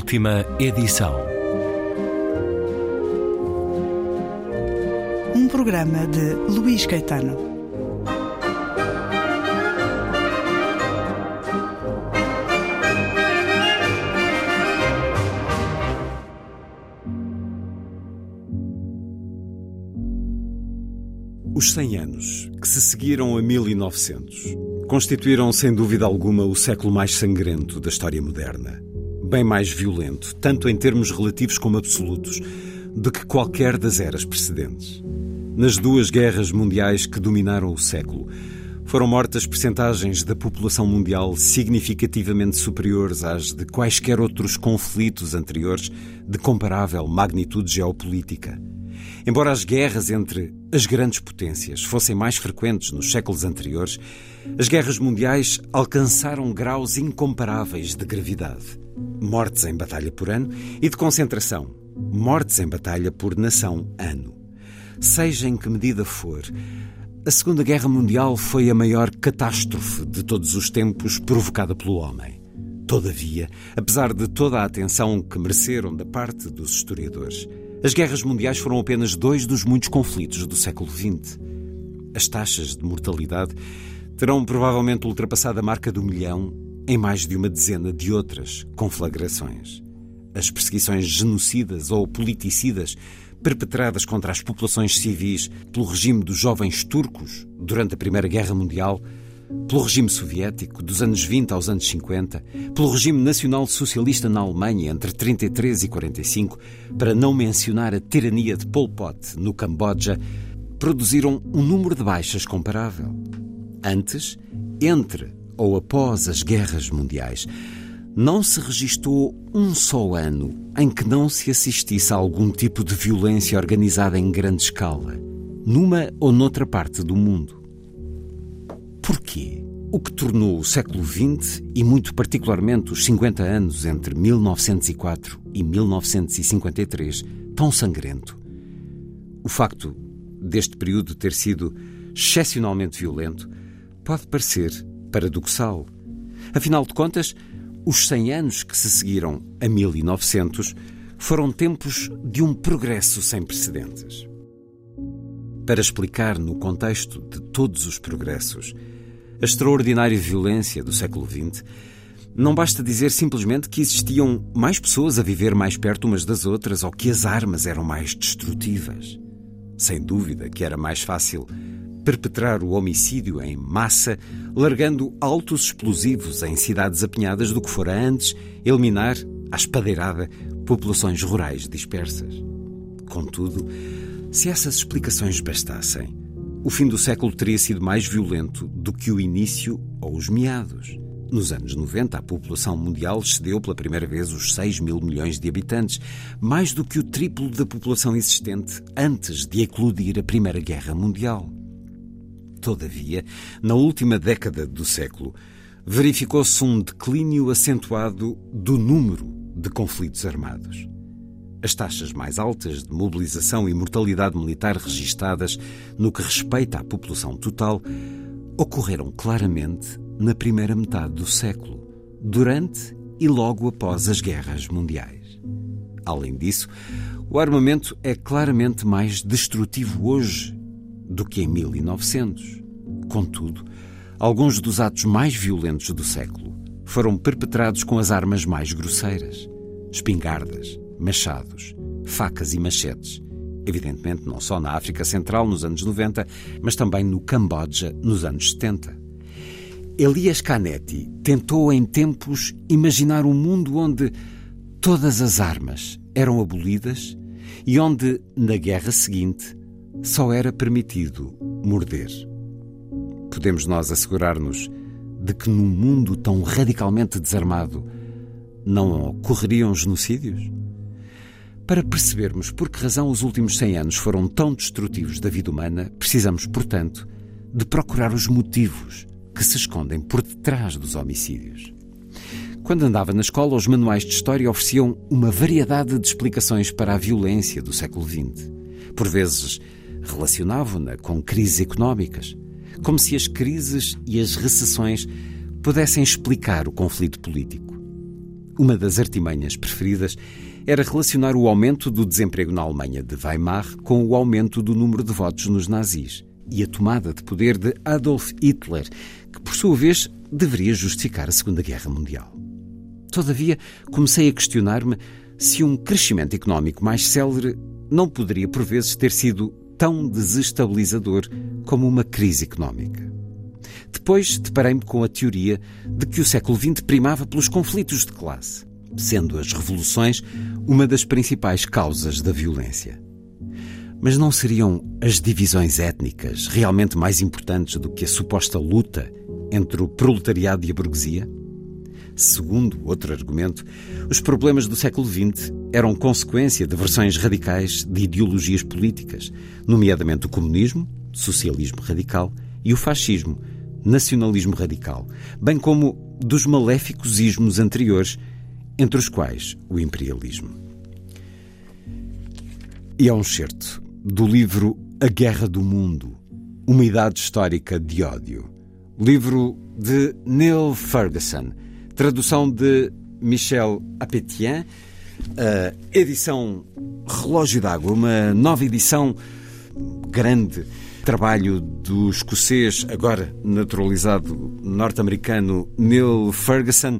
Última edição. Um programa de Luís Caetano. Os 100 anos que se seguiram a 1900 constituíram sem dúvida alguma o século mais sangrento da história moderna. Bem mais violento, tanto em termos relativos como absolutos, do que qualquer das eras precedentes. Nas duas guerras mundiais que dominaram o século, foram mortas percentagens da população mundial significativamente superiores às de quaisquer outros conflitos anteriores de comparável magnitude geopolítica. Embora as guerras entre as grandes potências fossem mais frequentes nos séculos anteriores, as guerras mundiais alcançaram graus incomparáveis de gravidade. Mortes em batalha por ano e de concentração. Mortes em batalha por nação ano. Seja em que medida for, a Segunda Guerra Mundial foi a maior catástrofe de todos os tempos provocada pelo homem. Todavia, apesar de toda a atenção que mereceram da parte dos historiadores, as guerras mundiais foram apenas dois dos muitos conflitos do século XX. As taxas de mortalidade terão provavelmente ultrapassado a marca do milhão em mais de uma dezena de outras conflagrações. As perseguições genocidas ou politicidas perpetradas contra as populações civis pelo regime dos jovens turcos durante a Primeira Guerra Mundial pelo regime soviético dos anos 20 aos anos 50, pelo regime nacional socialista na Alemanha entre 33 e 45, para não mencionar a tirania de Pol Pot no Camboja, produziram um número de baixas comparável. Antes, entre ou após as guerras mundiais, não se registou um só ano em que não se assistisse a algum tipo de violência organizada em grande escala, numa ou noutra parte do mundo. Porquê? O que tornou o século XX, e muito particularmente os 50 anos entre 1904 e 1953, tão sangrento? O facto deste período ter sido excepcionalmente violento pode parecer paradoxal. Afinal de contas, os 100 anos que se seguiram a 1900 foram tempos de um progresso sem precedentes. Para explicar no contexto de todos os progressos a extraordinária violência do século XX, não basta dizer simplesmente que existiam mais pessoas a viver mais perto umas das outras ou que as armas eram mais destrutivas. Sem dúvida que era mais fácil perpetrar o homicídio em massa, largando altos explosivos em cidades apinhadas do que fora antes eliminar, à espadeirada, populações rurais dispersas. Contudo, se essas explicações bastassem, o fim do século teria sido mais violento do que o início ou os meados. Nos anos 90, a população mundial excedeu pela primeira vez os 6 mil milhões de habitantes, mais do que o triplo da população existente antes de eclodir a Primeira Guerra Mundial. Todavia, na última década do século, verificou-se um declínio acentuado do número de conflitos armados. As taxas mais altas de mobilização e mortalidade militar registadas no que respeita à população total ocorreram claramente na primeira metade do século, durante e logo após as guerras mundiais. Além disso, o armamento é claramente mais destrutivo hoje do que em 1900. Contudo, alguns dos atos mais violentos do século foram perpetrados com as armas mais grosseiras: espingardas, machados, facas e machetes. Evidentemente, não só na África Central nos anos 90, mas também no Camboja nos anos 70. Elias Canetti tentou em tempos imaginar um mundo onde todas as armas eram abolidas e onde, na guerra seguinte, só era permitido morder. Podemos nós assegurar-nos de que num mundo tão radicalmente desarmado não ocorreriam genocídios? Para percebermos por que razão os últimos 100 anos foram tão destrutivos da vida humana, precisamos, portanto, de procurar os motivos que se escondem por detrás dos homicídios. Quando andava na escola, os manuais de história ofereciam uma variedade de explicações para a violência do século XX. Por vezes, relacionavam-na com crises económicas, como se as crises e as recessões pudessem explicar o conflito político. uma das artimanhas preferidas era relacionar o aumento do desemprego na Alemanha de Weimar com o aumento do número de votos nos nazis e a tomada de poder de Adolf Hitler, que por sua vez deveria justificar a Segunda Guerra Mundial. Todavia, comecei a questionar-me se um crescimento económico mais célere não poderia por vezes ter sido tão desestabilizador como uma crise económica. Depois deparei-me com a teoria de que o século XX primava pelos conflitos de classe, sendo as revoluções uma das principais causas da violência. Mas não seriam as divisões étnicas realmente mais importantes do que a suposta luta entre o proletariado e a burguesia? Segundo outro argumento, os problemas do século XX eram consequência de versões radicais de ideologias políticas, nomeadamente o comunismo, socialismo radical, e o fascismo, nacionalismo radical, bem como dos maléficos ismos anteriores, entre os quais o imperialismo. E é um certo do livro A Guerra do Mundo, Uma Idade Histórica de Ódio, livro de Neil Ferguson, tradução de Michel Apetien, a edição Relógio d'Água, uma nova edição grande trabalho do escocês, agora naturalizado norte-americano Neil Ferguson,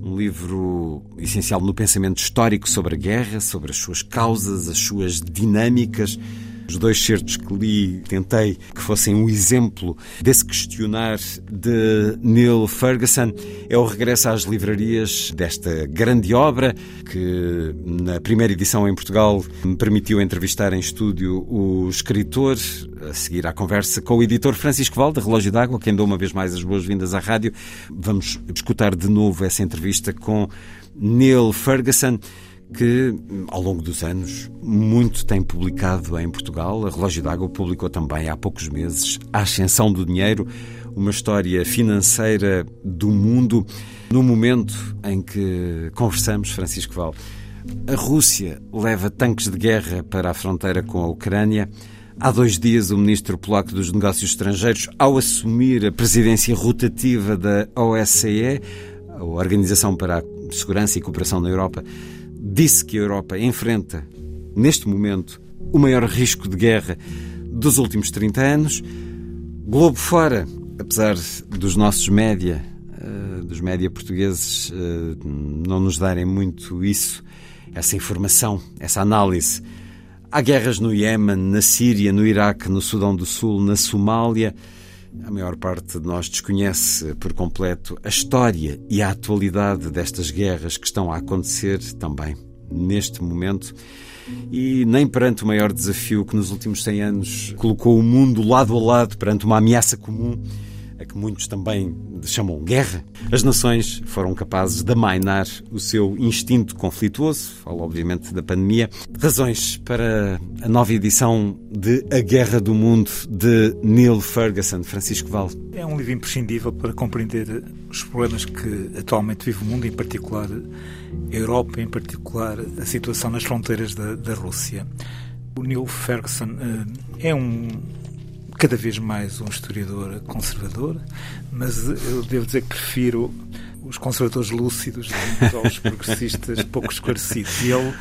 um livro essencial no pensamento histórico sobre a guerra, sobre as suas causas, as suas dinâmicas. Os dois certos que li tentei que fossem um exemplo desse questionar de Neil Ferguson. É o regresso às livrarias desta grande obra que, na primeira edição em Portugal, me permitiu entrevistar em estúdio o escritor, a seguir à conversa com o editor Francisco Valde, Relógio d'Água, quem deu uma vez mais as boas-vindas à rádio. Vamos escutar de novo essa entrevista com Neil Ferguson que, ao longo dos anos, muito tem publicado em Portugal. A Relógio d'Água publicou também há poucos meses A Ascensão do Dinheiro, uma história financeira do mundo. No momento em que conversamos, Francisco Val, a Rússia leva tanques de guerra para a fronteira com a Ucrânia. Há dois dias, o ministro polaco dos Negócios Estrangeiros, ao assumir a presidência rotativa da OSCE, a Organização para a Segurança e Cooperação na Europa, disse que a Europa enfrenta, neste momento, o maior risco de guerra dos últimos 30 anos. Globo fora, apesar dos nossos média, eh, dos média portugueses, eh, não nos darem muito isso, essa informação, essa análise. Há guerras no Iémen, na Síria, no Iraque, no Sudão do Sul, na Somália. A maior parte de nós desconhece por completo a história e a atualidade destas guerras que estão a acontecer também neste momento. E nem perante o maior desafio que nos últimos 100 anos colocou o mundo lado a lado perante uma ameaça comum, a que muitos também chamam guerra, as nações foram capazes de amainar o seu instinto conflituoso, falo obviamente da pandemia. Razões para a nova edição de A Guerra do Mundo de Neil Ferguson, Francisco Val. É um livro imprescindível para compreender os problemas que atualmente vive o mundo, em particular a Europa, em particular a situação nas fronteiras da, da Rússia. O Neil Ferguson eh, é um cada vez mais um historiador conservador, mas eu devo dizer que prefiro os conservadores lúcidos aos progressistas pouco esclarecidos. E ele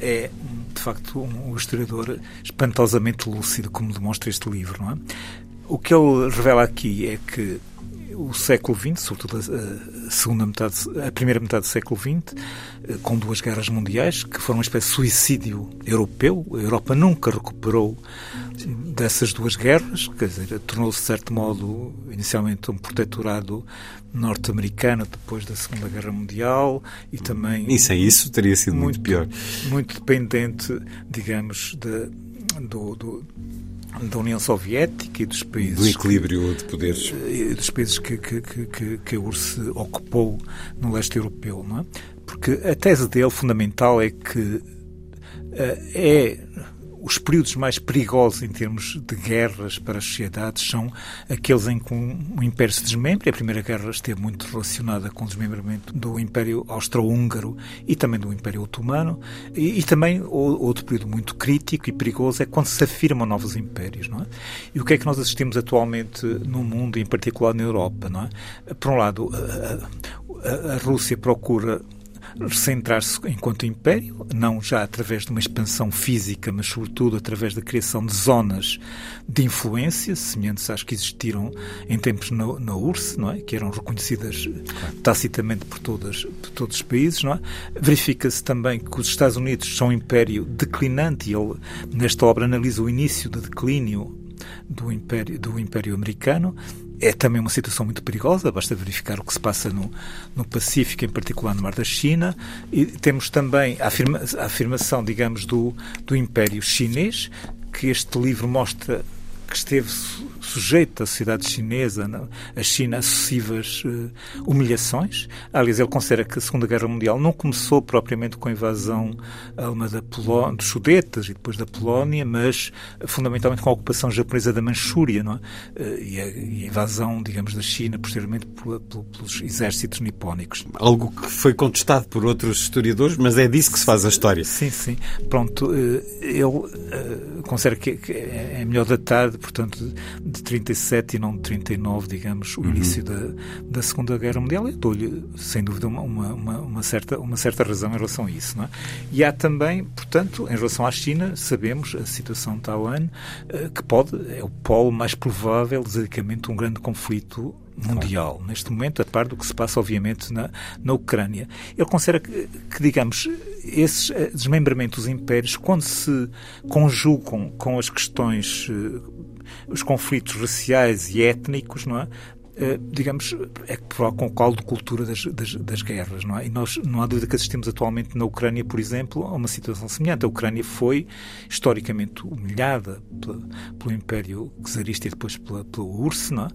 é, de facto, um historiador espantosamente lúcido, como demonstra este livro. Não é? O que ele revela aqui é que o século XX, sobretudo a segunda metade, a primeira metade do século XX, eh, com duas guerras mundiais, que foram uma espécie de suicídio europeu. A Europa nunca recuperou dessas duas guerras, quer dizer, tornou-se, de certo modo, inicialmente um protetorado norte-americano depois da Segunda Guerra Mundial e também... E sem isso teria sido muito, muito pior. Muito dependente, digamos, de, do, do da União Soviética e dos países. Do equilíbrio de poderes. Que, dos países que, que, que, que a URSS ocupou no leste europeu, não é? Porque a tese dele fundamental é que uh, é os períodos mais perigosos em termos de guerras para as sociedades são aqueles em que o Império se desmembra. A Primeira Guerra esteve muito relacionada com o desmembramento do Império Austro-Húngaro e também do Império Otomano. E, e, também outro período muito crítico e perigoso é quando se afirmam novos impérios. Não é? E o que é que nós assistimos atualmente no mundo, em particular na Europa? Não é? Por um lado, a, a, a Rússia procura recentrar-se enquanto império, não já através de uma expansão física, mas sobretudo através da criação de zonas de influência, semelhantes às que existiram em tempos na, na URSS, não é? que eram reconhecidas tacitamente por, todas, por todos os países. Não é? Verifica-se também que os Estados Unidos são um império declinante e ele, nesta obra, analisa o início do declínio do Império, do Império Americano. É também uma situação muito perigosa, basta verificar o que se passa no, no Pacífico, em particular no Mar da China. E temos também a, afirma, a afirmação, digamos, do, do Império Chinês, que este livro mostra que esteve sujeito à sociedade chinesa, a China, a sucessivas uh, humilhações. Aliás, ele considera que a Segunda Guerra Mundial não começou propriamente com a invasão alemã da Polónia, dos Sudetas e depois da Polónia, mas fundamentalmente com a ocupação japonesa da Manchúria é? uh, e, a, e, a, invasão, digamos, da China posteriormente pelos exércitos nipónicos. Algo que foi contestado por outros historiadores, mas é disso que se faz a história. Sim, sim. Pronto, ele considera que, é melhor datar, portanto, de 37 e não de 39, digamos, o uhum. início da, da Segunda Guerra Mundial. Eu dou-lhe, sem dúvida, uma, uma, uma, certa, uma certa razão em relação a isso. Não é? E há também, portanto, em relação à China, sabemos a situação de Taiwan, eh, que pode, é o polo mais provável, basicamente, um grande conflito mundial, claro. neste momento, a par do que se passa, obviamente, na, na Ucrânia. Ele considera que, que, digamos, esses eh, desmembramentos dos impérios, quando se conjugam com as questões eh, os conflitos raciais e étnicos, não é? Uh, digamos, é que provocam o caldo de cultura das, das, das, guerras, não é? E nós, não há dúvida que assistimos atualmente na Ucrânia, por exemplo, a uma situação semelhante. A Ucrânia foi historicamente humilhada pela, pelo Império Czarista e depois pela, pela URSS, não é?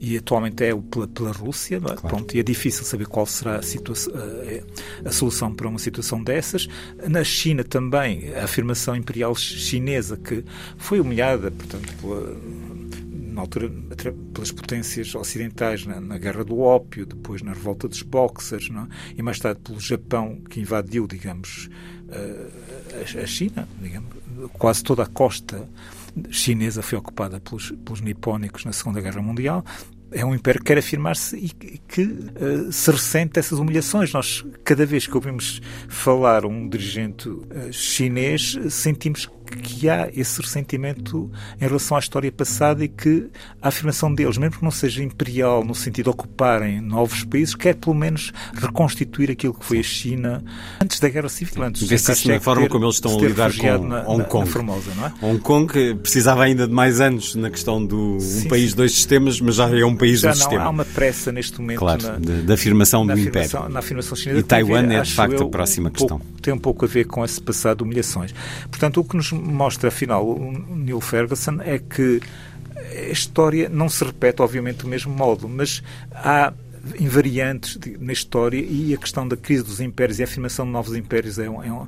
E atualmente é pela, pela Rússia, é? claro. Pronto, e é difícil saber qual será a, situação, a, a solução para uma situação dessas. Na China também, a afirmação imperial chinesa que foi humilhada, portanto, pela na altura pelas potências ocidentais na, na, Guerra do Ópio, depois na Revolta dos Boxers, não? É? e mais tarde pelo Japão que invadiu, digamos, a, a China, digamos, quase toda a costa chinesa foi ocupada pelos, pelos nipónicos na Segunda Guerra Mundial é um império que quer afirmar-se e que uh, se ressente dessas humilhações. Nós, cada vez que ouvimos falar um dirigente uh, chinês, sentimos que há esse ressentimento em relação à história passada e que a afirmação deles, mesmo que não seja imperial no sentido de ocuparem novos países, quer pelo menos reconstituir aquilo que foi a China antes da Guerra Civil. Antes Vê-se na forma como eles estão a lidar com na, Hong Kong. Na Formosa, não é? Hong Kong precisava ainda de mais anos na questão do um país, sim. dois sistemas, mas já é um país, já um sistema. Há uma pressa neste momento claro, na, da afirmação do afirmação, Império. Na afirmação chinesa. E Taiwan ver, é de facto eu, a próxima um questão. Pouco, tem um pouco a ver com esse passado de humilhações. Portanto, o que nos mostra, afinal, o Neil Ferguson é que a história não se repete, obviamente, do mesmo modo, mas há invariantes na história e a questão da crise dos impérios e a afirmação de novos impérios é, é um,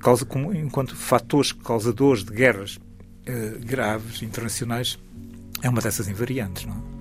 causa como, enquanto fatores causadores de guerras uh, graves internacionais é uma dessas invariantes, não é?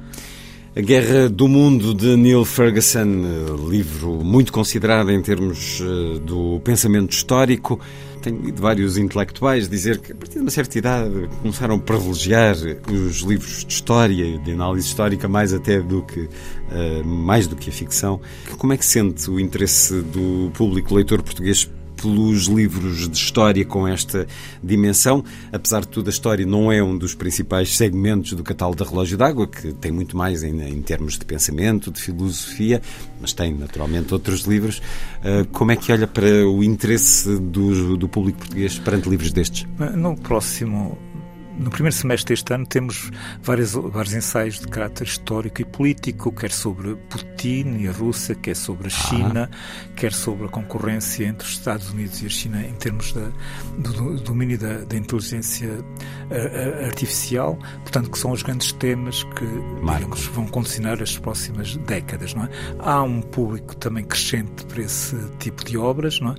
A Guerra do Mundo de Neil Ferguson, eh, livro muito considerado em termos do pensamento histórico tenho lido vários intelectuais dizer que a partir de uma certa idade começaram a privilegiar os livros de história, de análise histórica, mais até do que uh, mais do que a ficção. Como é que sente o interesse do público leitor português pelos livros de história com esta dimensão. Apesar de tudo, a história não é um dos principais segmentos do catálogo da Relógio d'Água, que tem muito mais em, em, termos de pensamento, de filosofia, mas tem naturalmente outros livros. Uh, como é que olha para o interesse do, do público português perante livros destes? No próximo no primeiro semestre deste ano temos vários, vários ensaios de caráter histórico e político, quer sobre Putin e a Rússia, quer sobre a China, ah. quer sobre a concorrência entre os Estados Unidos e a China em termos da, do, do, domínio da, da inteligência artificial, portanto que são os grandes temas que digamos, vão condicionar as próximas décadas. Não é? Há um público também crescente para esse tipo de obras, não é?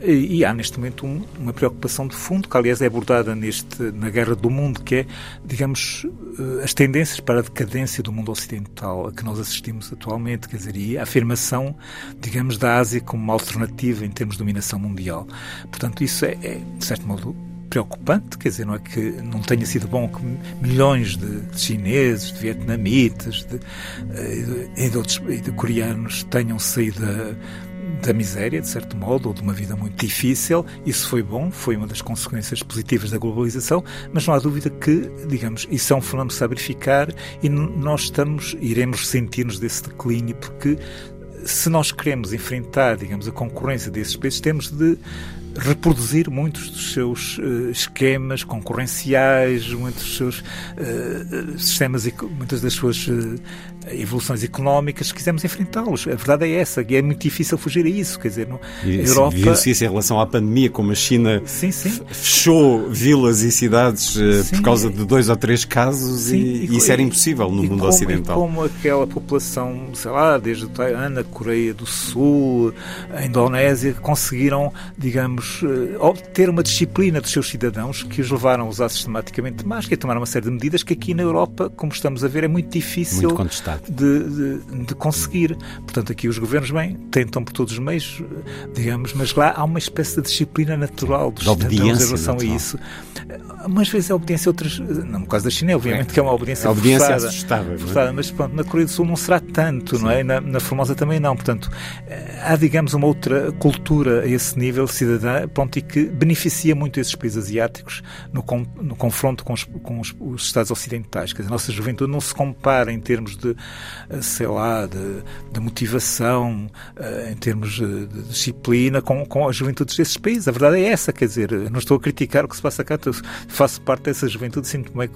E há neste momento um, uma preocupação de fundo, que aliás é abordada neste, na Guerra do Mundo, que é, digamos, eh, as tendências para a decadência do mundo ocidental a que nós assistimos atualmente, quer dizer, e a afirmação, digamos, da Ásia como uma alternativa em termos de dominação mundial. Portanto, isso é, é de certo modo, preocupante, quer dizer, não é que não tenha sido bom que milhões de, de chineses, de vietnamitas de, eh, e, de, outros, e de coreanos tenham saído da miséria, de certo modo, ou de uma vida muito difícil. Isso foi bom, foi uma das consequências positivas da globalização, mas não há dúvida que, digamos, isso é um fenómeno a e nós estamos, iremos sentir-nos desse declínio, porque se nós queremos enfrentar, digamos, a concorrência desses países, temos de reproduzir muitos dos seus uh, esquemas concorrenciais, muitos dos seus uh, sistemas, muitas das suas evoluções económicas, se quisermos enfrentá-los. A verdade é essa, e é muito difícil fugir a isso. Quer dizer, no, e, a Europa. Viu-se isso em relação à pandemia, como a China sim, sim. fechou vilas e cidades sim, por causa de dois ou três casos, e, e, isso era impossível no mundo como, ocidental. E como aquela população, sei lá, desde Taiwan, a Coreia do Sul, a Indonésia, conseguiram, digamos, uh, ter uma disciplina dos seus cidadãos que os levaram a usar sistematicamente máscara e tomar uma série de medidas que aqui na Europa, como estamos a ver, é muito difícil muito de, de, de, conseguir. Portanto, aqui os governos, bem, tentam por todos os meios, digamos, mas lá há uma espécie de disciplina natural dos cidadãos em relação natural. a isso. Umas vezes é obediência, outras. No caso da China, obviamente, é. que é uma obediência, a obediência forçada, assustável, é? forçada, mas pronto, na Coreia do Sul não será tanto, Sim. não é? Na, na Formosa também não. Portanto, há, digamos, uma outra cultura a esse nível cidadã, pronto, e que beneficia muito esses países asiáticos no, no confronto com, os, com os, os, Estados ocidentais. Quer dizer, a nossa juventude não se compara em termos de, eh, sei lá, de, de motivação, eh, em termos de, de disciplina com, com as juventudes desses países. A verdade é essa, quer dizer, não estou a criticar o que se passa cá, faço parte dessa juventude, sinto-me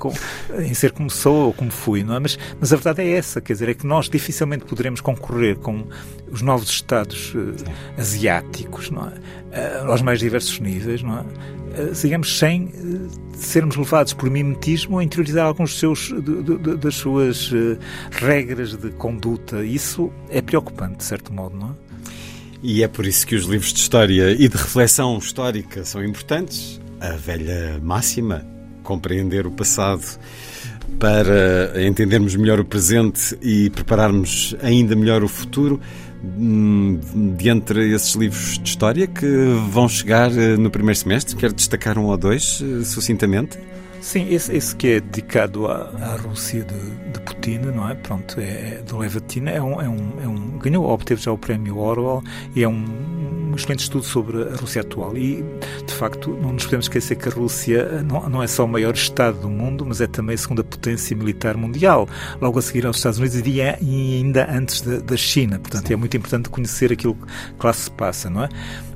em ser como sou ou como fui, não é? Mas, mas a verdade é essa, quer dizer, é que nós dificilmente poderemos concorrer com os novos Estados uh, asiáticos, não é? Uh, aos mais diversos níveis, não é? Uh, digamos, sem uh, sermos levados por mimetismo a interiorizar alguns seus, de, de, das suas regras de conduta. Isso é preocupante, de certo modo, não é? E é por isso que os livros de história e de reflexão histórica são importantes. A velha máxima, compreender o passado para entendermos melhor o presente e prepararmos ainda melhor o futuro, Hum, de entre esses livros de história que vão chegar eh, no primeiro semestre? Quer destacar um ou dois, eh, sucintamente? Sim, esse, esse que é dedicado à, à Rússia de, de, Putin, não é? Pronto, é, é do Levatina, é um, é um, é um, ganhou, obteve já o prémio Orwell e é um, um excelente estudo sobre a Rússia atual. E, de facto, não nos podemos esquecer que a Rússia não, não é só o maior Estado do mundo, mas é também a segunda potência militar mundial, logo a seguir aos Estados Unidos e, ainda antes da, da China. Portanto, é muito importante conhecer aquilo que lá se passa, não é?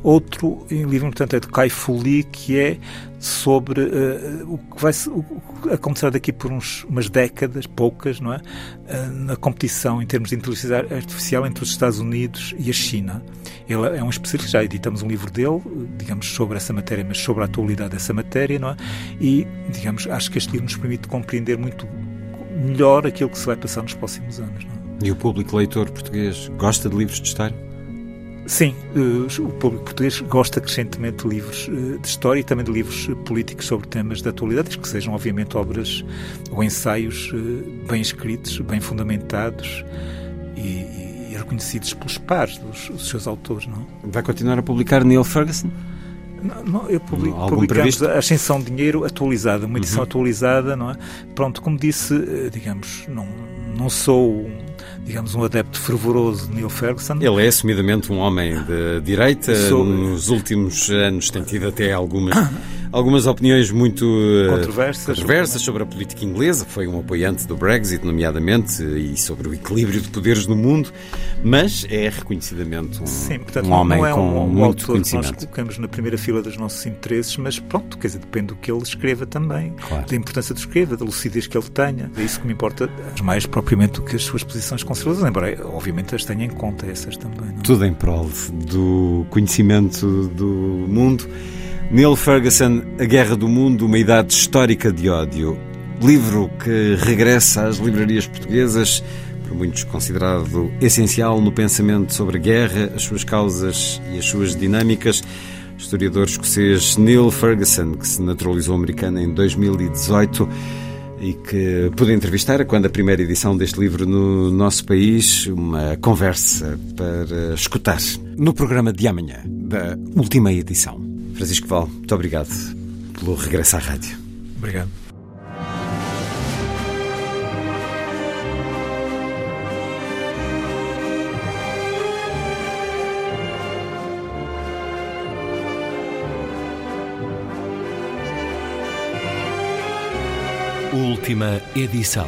Outro livro, portanto, é de Kai Fu que é sobre uh, o que vai acontecer daqui por uns, umas décadas, poucas, não é? Uh, na competição em termos de inteligência artificial entre os Estados Unidos e a China. Ele é um especialista, já editamos um livro dele, digamos, sobre essa matéria, mas sobre a atualidade dessa matéria, não é? E, digamos, acho que este livro nos permite compreender muito melhor aquilo que se vai passar nos próximos anos, não é? E o público leitor português gosta de livros de história? Sim, eh, o público português gosta crescentemente de livros eh, de história e também de livros eh, políticos sobre temas de atualidade, que sejam, obviamente, obras ou ensaios bem escritos, bem fundamentados e, e reconhecidos pelos pares dos, dos, seus autores. Não? Vai continuar a publicar Neil Ferguson? Não, não, eu publico, publicamos previsto? a Ascensão de Dinheiro atualizada, uma edição uhum. atualizada, não é? Pronto, como disse, digamos, não, não sou digamos, um adepto fervoroso de Neil Ferguson. Ele é assumidamente um homem de direita. Sou... Nos últimos anos tem tido até algumas algumas opiniões muito eh, controversas, controversas sobre a política inglesa. Foi um apoiante do Brexit, nomeadamente, e sobre o equilíbrio de poderes no mundo, mas é reconhecidamente um, Sim, portanto, um homem não é com um, muito conhecimento. nós colocamos na primeira fila dos nossos interesses, mas pronto, quer dizer, depende do que ele escreva também, claro. da importância do escreva, da lucidez que ele tenha. É isso que me importa mais propriamente do que as suas posições conservadoras, embora obviamente as tenha em conta essas também. Não? É? Tudo em prol do conhecimento do mundo. Neil Ferguson, A Guerra do Mundo, uma idade histórica de ódio. Livro que regressa às livrarias portuguesas, por muitos considerado essencial no pensamento sobre a guerra, as suas causas e as suas dinâmicas. O historiador escocês Neil Ferguson, que se naturalizou americano em 2018 e que pude entrevistar quando a primeira edição deste livro no nosso país, uma conversa para escutar no programa de amanhã da última edição. Francisco Val, muito obrigado pelo regresso à rádio. Obrigado. Última edição.